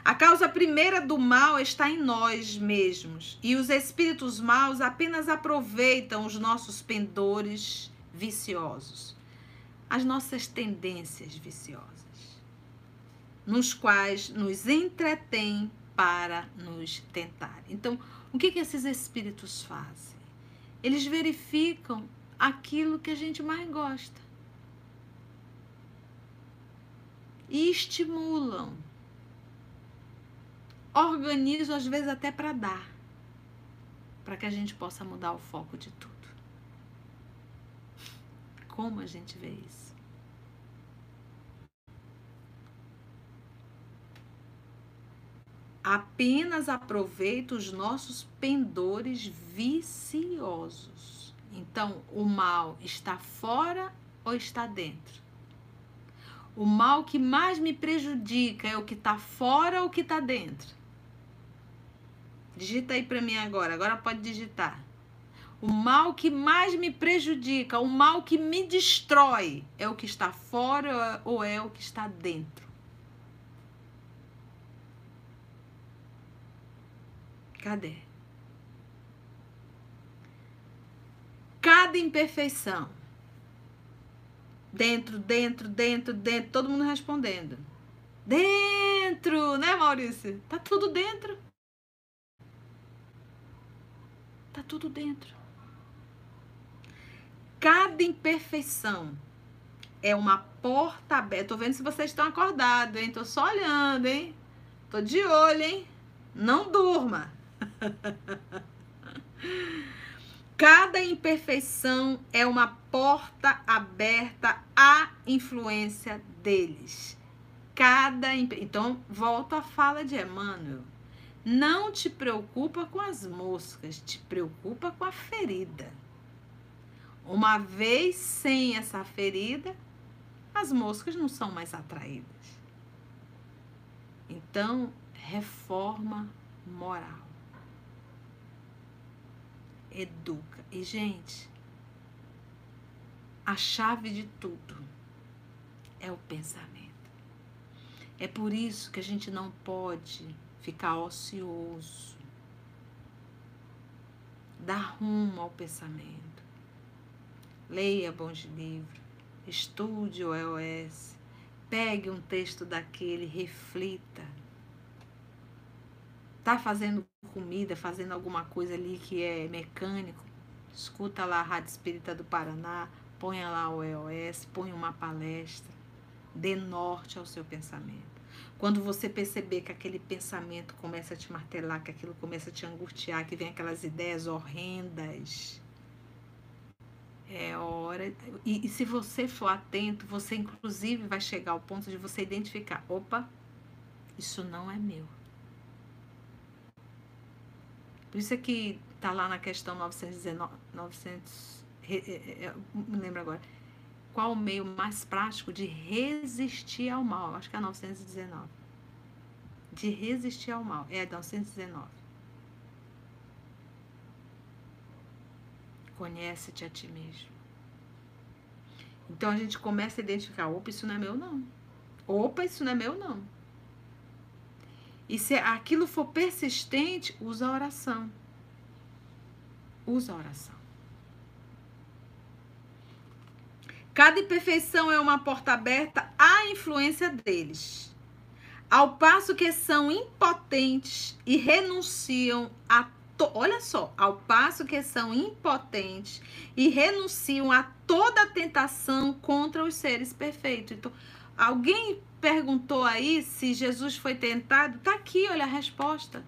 A causa primeira do mal está em nós mesmos, e os espíritos maus apenas aproveitam os nossos pendores viciosos, as nossas tendências viciosas, nos quais nos entretém para nos tentar. Então, o que, que esses espíritos fazem? Eles verificam aquilo que a gente mais gosta e estimulam organizo às vezes até para dar, para que a gente possa mudar o foco de tudo. Como a gente vê isso? Apenas aproveita os nossos pendores viciosos. Então, o mal está fora ou está dentro? O mal que mais me prejudica é o que está fora ou o que está dentro? Digita aí para mim agora. Agora pode digitar. O mal que mais me prejudica, o mal que me destrói, é o que está fora ou é o que está dentro? Cadê? Cada imperfeição. Dentro, dentro, dentro, dentro. Todo mundo respondendo. Dentro, né, Maurício? Tá tudo dentro. Tá tudo dentro. Cada imperfeição é uma porta aberta. Tô vendo se vocês estão acordados, hein? Tô só olhando, hein? Tô de olho, hein? Não durma. [LAUGHS] Cada imperfeição é uma porta aberta à influência deles. Cada então volta à fala de Emmanuel. Não te preocupa com as moscas, te preocupa com a ferida. Uma vez sem essa ferida, as moscas não são mais atraídas. Então, reforma moral. Educa. E, gente, a chave de tudo é o pensamento. É por isso que a gente não pode ficar ocioso. Dar rumo ao pensamento. Leia bons livros, estude o EOS, pegue um texto daquele, reflita. Tá fazendo comida, fazendo alguma coisa ali que é mecânico? Escuta lá a Rádio Espírita do Paraná, ponha lá o EOS, ponha uma palestra, dê norte ao seu pensamento. Quando você perceber que aquele pensamento começa a te martelar, que aquilo começa a te angustiar, que vem aquelas ideias horrendas, é hora. E, e, se você for atento, você inclusive vai chegar ao ponto de você identificar: opa, isso não é meu. Por isso é que tá lá na questão 919, 900, me lembro agora qual o meio mais prático de resistir ao mal? Acho que é 919. De resistir ao mal. É 919. Conhece-te a ti mesmo. Então a gente começa a identificar: opa, isso não é meu, não. Opa, isso não é meu, não. E se aquilo for persistente, usa a oração. Usa a oração. Cada imperfeição é uma porta aberta à influência deles. Ao passo que são impotentes e renunciam a to... olha só, ao passo que são impotentes e renunciam a toda tentação contra os seres perfeitos. Então, alguém perguntou aí se Jesus foi tentado? Tá aqui, olha a resposta.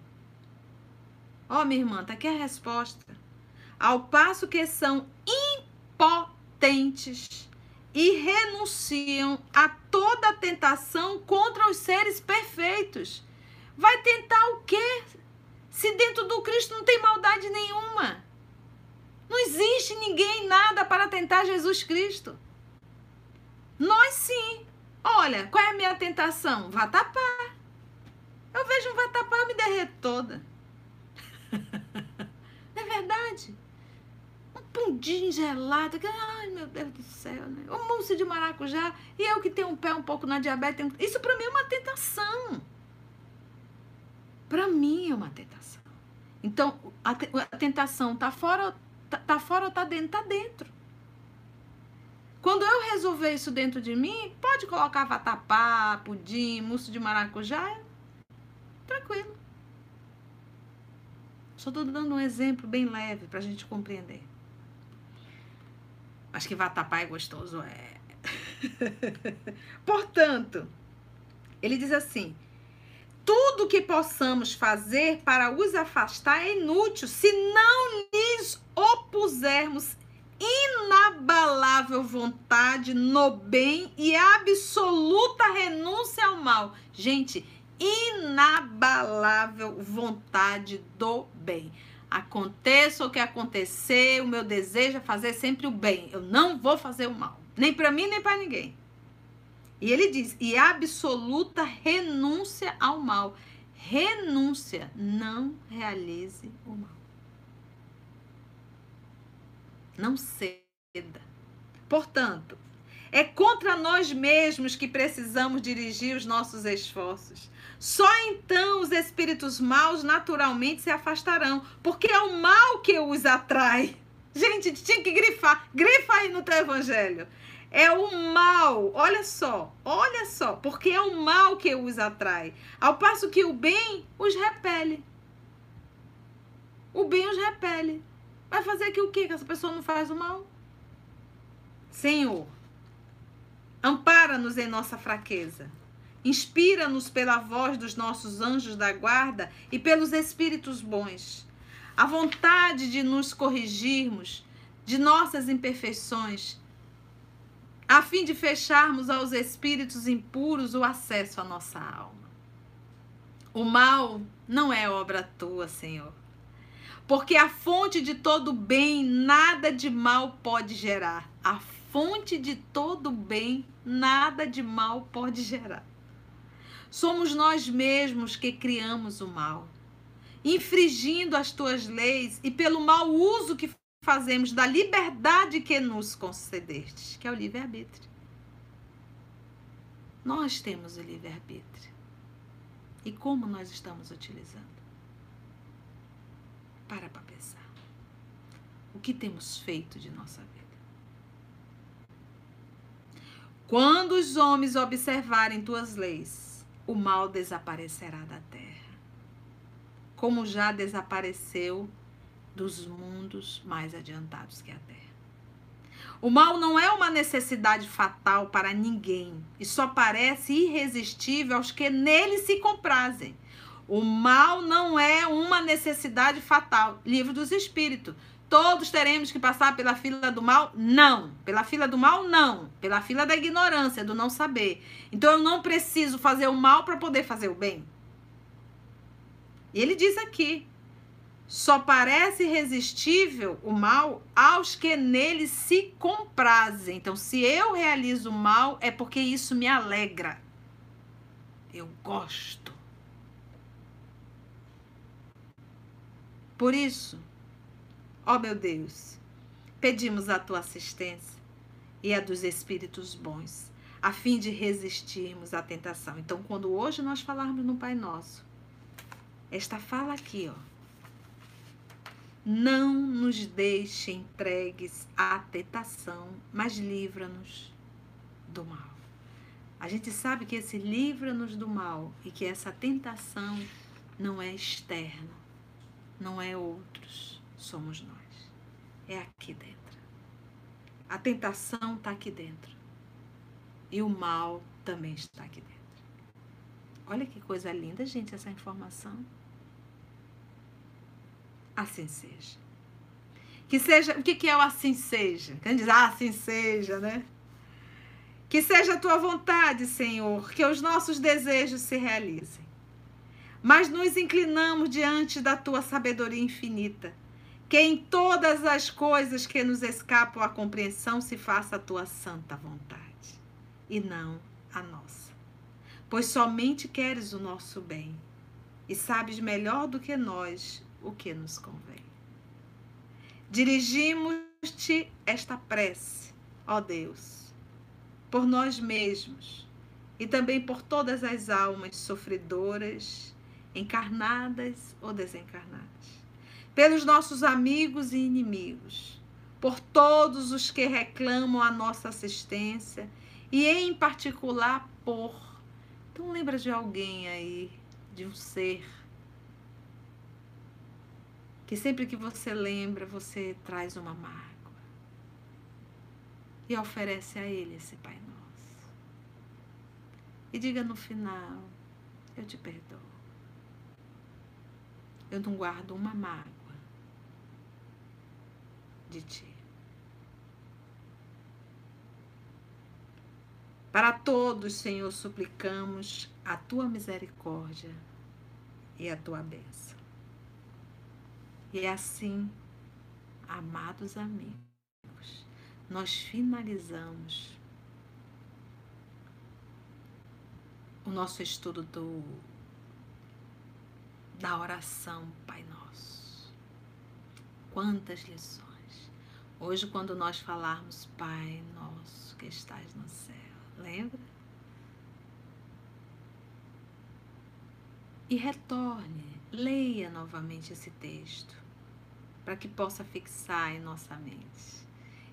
Ó, oh, minha irmã, tá aqui a resposta. Ao passo que são impotentes e renunciam a toda tentação contra os seres perfeitos. Vai tentar o quê? Se dentro do Cristo não tem maldade nenhuma. Não existe ninguém, nada para tentar Jesus Cristo. Nós sim. Olha, qual é a minha tentação? Vatapá. Eu vejo um vatapá me derreto toda. [LAUGHS] Não é verdade? pudim gelado. Ai, meu Deus do céu, né? O mousse de maracujá. E eu que tenho um pé um pouco na diabetes. Isso para mim é uma tentação. Para mim é uma tentação. Então, a, tentação tá fora, tá, tá fora ou tá dentro? Tá dentro. Quando eu resolver isso dentro de mim, pode colocar vatapá, pudim, mousse de maracujá. Tranquilo. Só estou dando um exemplo bem leve para a gente compreender. Acho que vatapá é gostoso, é. [LAUGHS] Portanto, ele diz assim: tudo que possamos fazer para os afastar é inútil se não lhes opusermos inabalável vontade no bem e absoluta renúncia ao mal. Gente, inabalável vontade do bem. Aconteça o que acontecer, o meu desejo é fazer sempre o bem. Eu não vou fazer o mal, nem para mim nem para ninguém. E ele diz: e absoluta renúncia ao mal. Renúncia, não realize o mal. Não ceda. Portanto, é contra nós mesmos que precisamos dirigir os nossos esforços. Só então os espíritos maus naturalmente se afastarão, porque é o mal que os atrai. Gente, tinha que grifar. Grifa aí no teu evangelho. É o mal, olha só, olha só, porque é o mal que os atrai, ao passo que o bem os repele. O bem os repele. Vai fazer aqui o quê? Que essa pessoa não faz o mal? Senhor, ampara-nos em nossa fraqueza. Inspira-nos pela voz dos nossos anjos da guarda e pelos espíritos bons. A vontade de nos corrigirmos de nossas imperfeições, a fim de fecharmos aos espíritos impuros o acesso à nossa alma. O mal não é obra tua, Senhor. Porque a fonte de todo bem nada de mal pode gerar. A fonte de todo bem nada de mal pode gerar. Somos nós mesmos que criamos o mal, infringindo as tuas leis e pelo mau uso que fazemos da liberdade que nos concedestes, que é o livre-arbítrio. Nós temos o livre-arbítrio. E como nós estamos utilizando? Para para pensar. O que temos feito de nossa vida? Quando os homens observarem tuas leis, o mal desaparecerá da terra, como já desapareceu dos mundos mais adiantados que a terra. O mal não é uma necessidade fatal para ninguém e só parece irresistível aos que nele se comprazem. O mal não é uma necessidade fatal. Livro dos Espíritos. Todos teremos que passar pela fila do mal? Não. Pela fila do mal? Não. Pela fila da ignorância, do não saber. Então eu não preciso fazer o mal para poder fazer o bem. E ele diz aqui: só parece irresistível o mal aos que nele se comprazem. Então, se eu realizo o mal, é porque isso me alegra. Eu gosto. Por isso, Ó meu Deus, pedimos a tua assistência e a dos espíritos bons, a fim de resistirmos à tentação. Então, quando hoje nós falarmos no Pai Nosso, esta fala aqui, ó. Não nos deixe entregues à tentação, mas livra-nos do mal. A gente sabe que esse livra-nos do mal e que essa tentação não é externa, não é outros somos nós. É aqui dentro. A tentação está aqui dentro. E o mal também está aqui dentro. Olha que coisa linda, gente, essa informação. Assim seja. Que seja, o que, que é o assim seja? Quem diz, ah, assim seja, né? Que seja a tua vontade, Senhor, que os nossos desejos se realizem. Mas nos inclinamos diante da tua sabedoria infinita, que em todas as coisas que nos escapam à compreensão se faça a tua santa vontade, e não a nossa. Pois somente queres o nosso bem e sabes melhor do que nós o que nos convém. Dirigimos-te esta prece, ó Deus, por nós mesmos e também por todas as almas sofredoras, encarnadas ou desencarnadas, pelos nossos amigos e inimigos, por todos os que reclamam a nossa assistência e, em particular, por. Então, lembra de alguém aí, de um ser que sempre que você lembra, você traz uma mágoa e oferece a Ele esse Pai Nosso. E diga no final: Eu te perdoo. Eu não guardo uma mágoa de ti. Para todos, Senhor, suplicamos a tua misericórdia e a tua bênção. E assim, amados amigos, nós finalizamos o nosso estudo do, da oração Pai Nosso. Quantas lições! Hoje, quando nós falarmos Pai Nosso que estás no céu, lembra? E retorne, leia novamente esse texto para que possa fixar em nossa mente.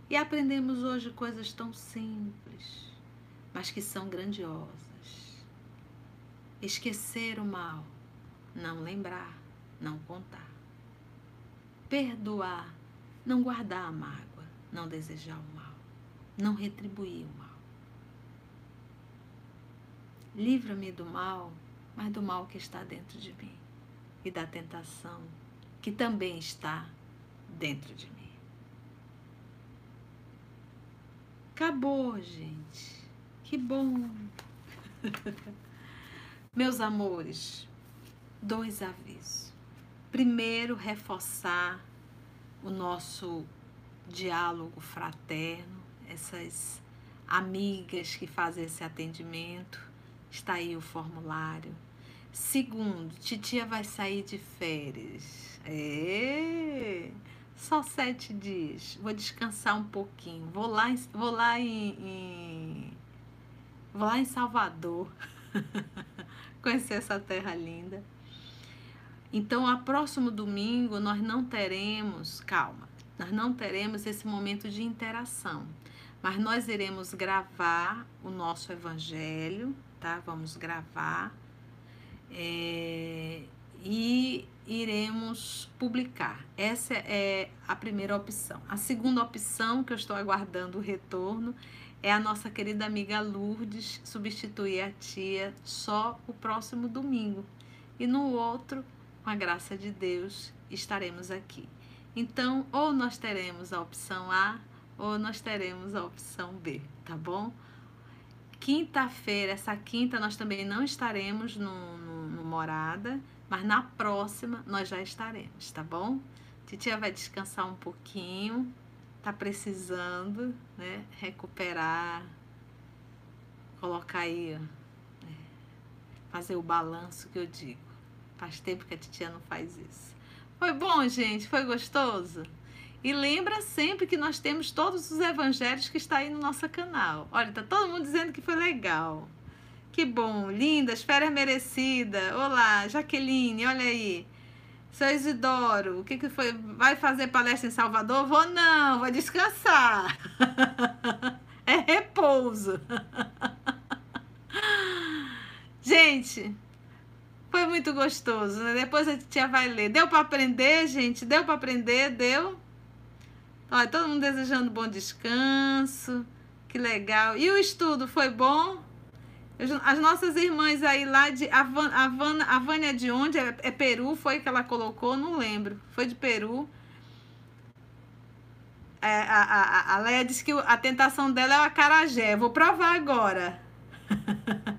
E aprendemos hoje coisas tão simples, mas que são grandiosas. Esquecer o mal, não lembrar, não contar. Perdoar, não guardar a mágoa, não desejar o mal, não retribuir o mal. Livra-me do mal, mas do mal que está dentro de mim e da tentação que também está dentro de mim. Acabou, gente. Que bom. [LAUGHS] Meus amores, dois avisos. Primeiro, reforçar o nosso diálogo fraterno, essas amigas que fazem esse atendimento. Está aí o formulário. Segundo, titia vai sair de férias. É. Só sete dias. Vou descansar um pouquinho. Vou lá, em, vou lá em, em vou lá em Salvador [LAUGHS] conhecer essa terra linda. Então, a próximo domingo nós não teremos, calma, nós não teremos esse momento de interação, mas nós iremos gravar o nosso evangelho, tá? Vamos gravar é, e iremos publicar. Essa é a primeira opção. A segunda opção que eu estou aguardando o retorno é a nossa querida amiga Lourdes substituir a tia só o próximo domingo. E no outro, com a graça de Deus, estaremos aqui. Então, ou nós teremos a opção A ou nós teremos a opção B, tá bom? Quinta-feira, essa quinta, nós também não estaremos no, no, no Morada mas na próxima nós já estaremos, tá bom? Titia vai descansar um pouquinho, tá precisando, né? Recuperar, colocar aí, né? fazer o balanço que eu digo. Faz tempo que a titia não faz isso. Foi bom, gente? Foi gostoso? E lembra sempre que nós temos todos os evangelhos que está aí no nosso canal. Olha, tá todo mundo dizendo que foi legal. Que bom, lindas, férias merecidas. Olá, Jaqueline, olha aí. Seu Isidoro, o que, que foi? Vai fazer palestra em Salvador? Vou não, vou descansar. [LAUGHS] é repouso. [LAUGHS] gente, foi muito gostoso, né? Depois a tia vai ler. Deu para aprender, gente? Deu para aprender? Deu? Olha, todo mundo desejando bom descanso. Que legal. E o estudo foi bom? As nossas irmãs aí lá de. A, Van, a, Van, a Vânia é de onde? É, é Peru? Foi que ela colocou? Não lembro. Foi de Peru. É, a, a, a Leia disse que a tentação dela é o acarajé. Vou provar agora. [LAUGHS]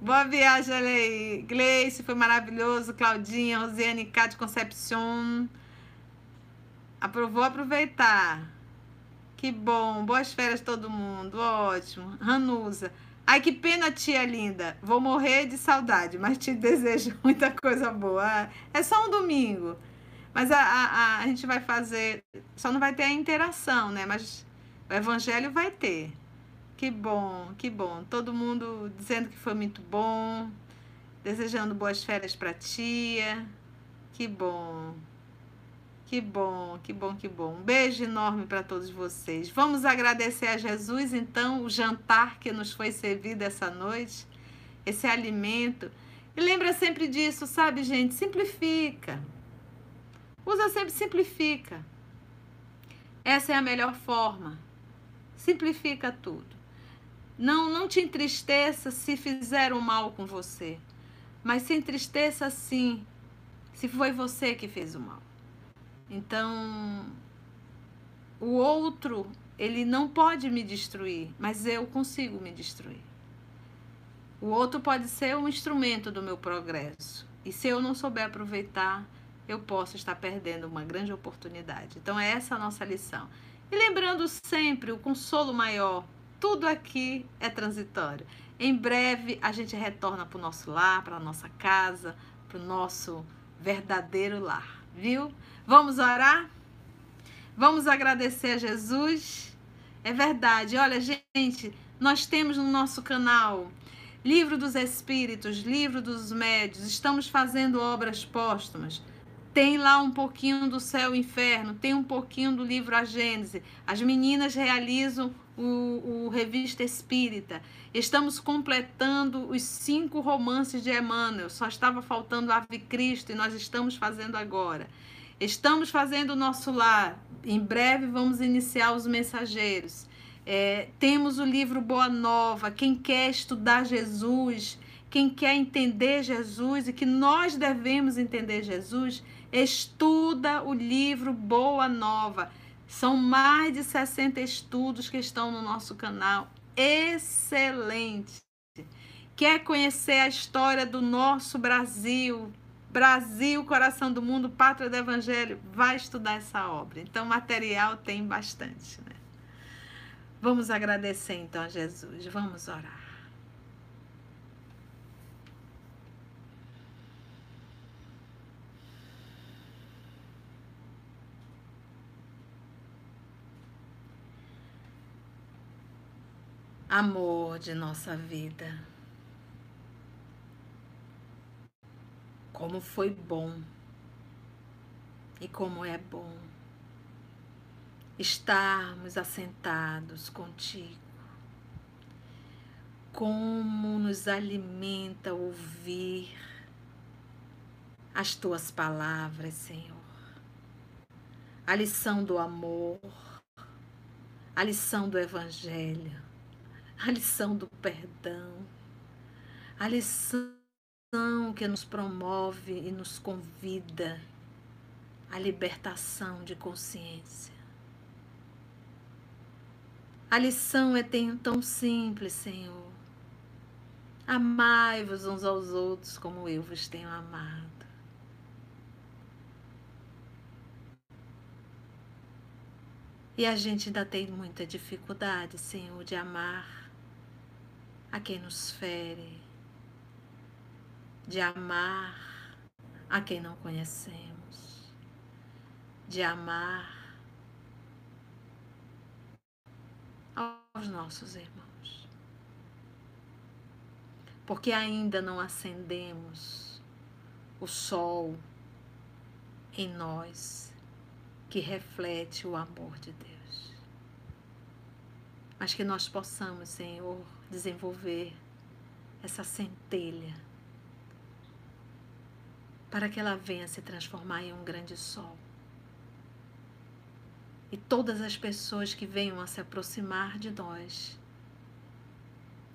Boa viagem, aí. Gleice, foi maravilhoso. Claudinha, Rosiane K de Concepción. Aprovou aproveitar. Que bom. Boas férias todo mundo. Ótimo. Ranusa. Ai, que pena, tia linda. Vou morrer de saudade, mas te [LAUGHS] desejo muita coisa boa. É só um domingo. Mas a, a, a gente vai fazer. Só não vai ter a interação, né? Mas o evangelho vai ter. Que bom, que bom. Todo mundo dizendo que foi muito bom, desejando boas férias para tia. Que bom. Que bom, que bom, que bom. Um beijo enorme para todos vocês. Vamos agradecer a Jesus, então, o jantar que nos foi servido essa noite, esse alimento. E lembra sempre disso, sabe, gente? Simplifica. Usa sempre simplifica. Essa é a melhor forma. Simplifica tudo. Não, não te entristeça se fizeram mal com você, mas se entristeça sim se foi você que fez o mal. Então, o outro, ele não pode me destruir, mas eu consigo me destruir. O outro pode ser um instrumento do meu progresso. E se eu não souber aproveitar, eu posso estar perdendo uma grande oportunidade. Então, é essa a nossa lição. E lembrando sempre o consolo maior tudo aqui é transitório. Em breve a gente retorna para o nosso lar, para a nossa casa, para o nosso verdadeiro lar, viu? Vamos orar? Vamos agradecer a Jesus? É verdade, olha, gente, nós temos no nosso canal Livro dos Espíritos, Livro dos Médios, estamos fazendo obras póstumas. Tem lá um pouquinho do céu e inferno, tem um pouquinho do livro A Gênese. As meninas realizam o, o Revista Espírita. Estamos completando os cinco romances de Emmanuel. Só estava faltando Ave Cristo e nós estamos fazendo agora. Estamos fazendo o nosso lar. Em breve vamos iniciar os mensageiros. É, temos o livro Boa Nova. Quem quer estudar Jesus, quem quer entender Jesus e que nós devemos entender Jesus, estuda o livro Boa Nova. São mais de 60 estudos que estão no nosso canal. Excelente! Quer conhecer a história do nosso Brasil? Brasil, coração do mundo, pátria do evangelho, vai estudar essa obra. Então, material tem bastante, né? Vamos agradecer então a Jesus. Vamos orar. Amor de nossa vida. Como foi bom e como é bom estarmos assentados contigo. Como nos alimenta ouvir as tuas palavras, Senhor. A lição do amor, a lição do Evangelho a lição do perdão, a lição que nos promove e nos convida à libertação de consciência. A lição é tão simples, Senhor. Amai-vos uns aos outros como eu vos tenho amado. E a gente ainda tem muita dificuldade, Senhor, de amar a quem nos fere, de amar a quem não conhecemos, de amar aos nossos irmãos. Porque ainda não acendemos o sol em nós que reflete o amor de Deus. Mas que nós possamos, Senhor, desenvolver essa centelha para que ela venha se transformar em um grande sol. e todas as pessoas que venham a se aproximar de nós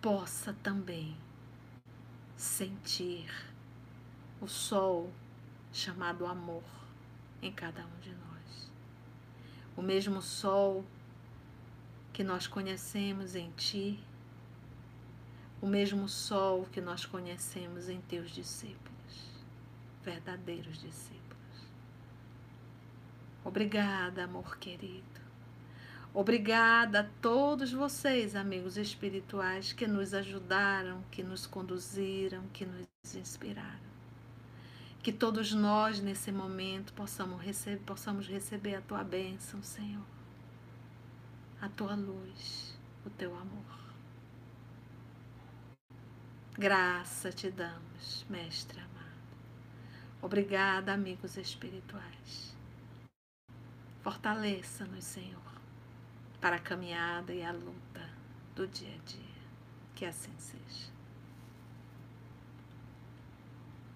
possa também sentir o sol chamado amor em cada um de nós. O mesmo sol que nós conhecemos em ti, o mesmo sol que nós conhecemos em teus discípulos, verdadeiros discípulos. Obrigada, amor querido. Obrigada a todos vocês, amigos espirituais, que nos ajudaram, que nos conduziram, que nos inspiraram. Que todos nós, nesse momento, possamos receber, possamos receber a tua bênção, Senhor, a tua luz, o teu amor. Graça te damos, Mestre amado. Obrigada, amigos espirituais. Fortaleça-nos, Senhor, para a caminhada e a luta do dia a dia. Que assim seja.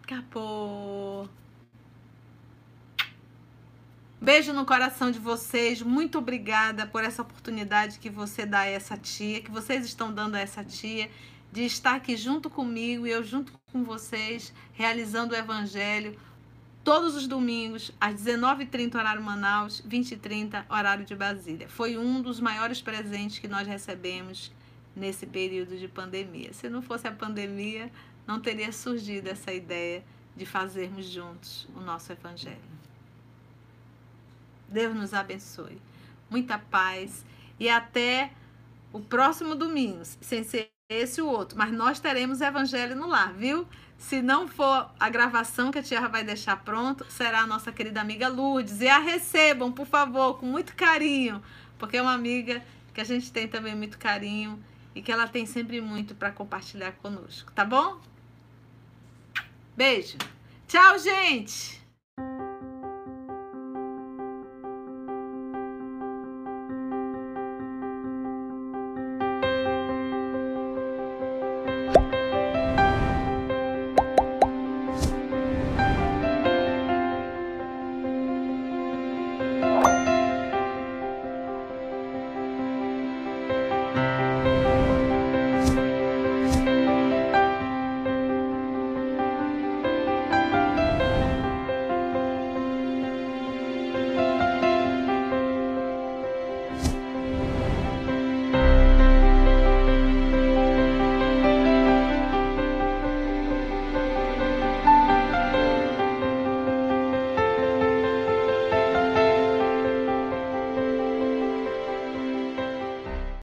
Acabou. Beijo no coração de vocês. Muito obrigada por essa oportunidade que você dá a essa tia, que vocês estão dando a essa tia, de estar aqui junto comigo e eu junto com vocês, realizando o evangelho todos os domingos, às 19h30, horário Manaus, 20h30, horário de Brasília. Foi um dos maiores presentes que nós recebemos nesse período de pandemia. Se não fosse a pandemia, não teria surgido essa ideia de fazermos juntos o nosso Evangelho. Deus nos abençoe. Muita paz e até o próximo domingo, sem ser esse o outro, mas nós teremos Evangelho no lar, viu? Se não for a gravação que a tia vai deixar pronto, será a nossa querida amiga Lourdes. E a recebam, por favor, com muito carinho, porque é uma amiga que a gente tem também muito carinho e que ela tem sempre muito para compartilhar conosco, tá bom? Beijo. Tchau, gente.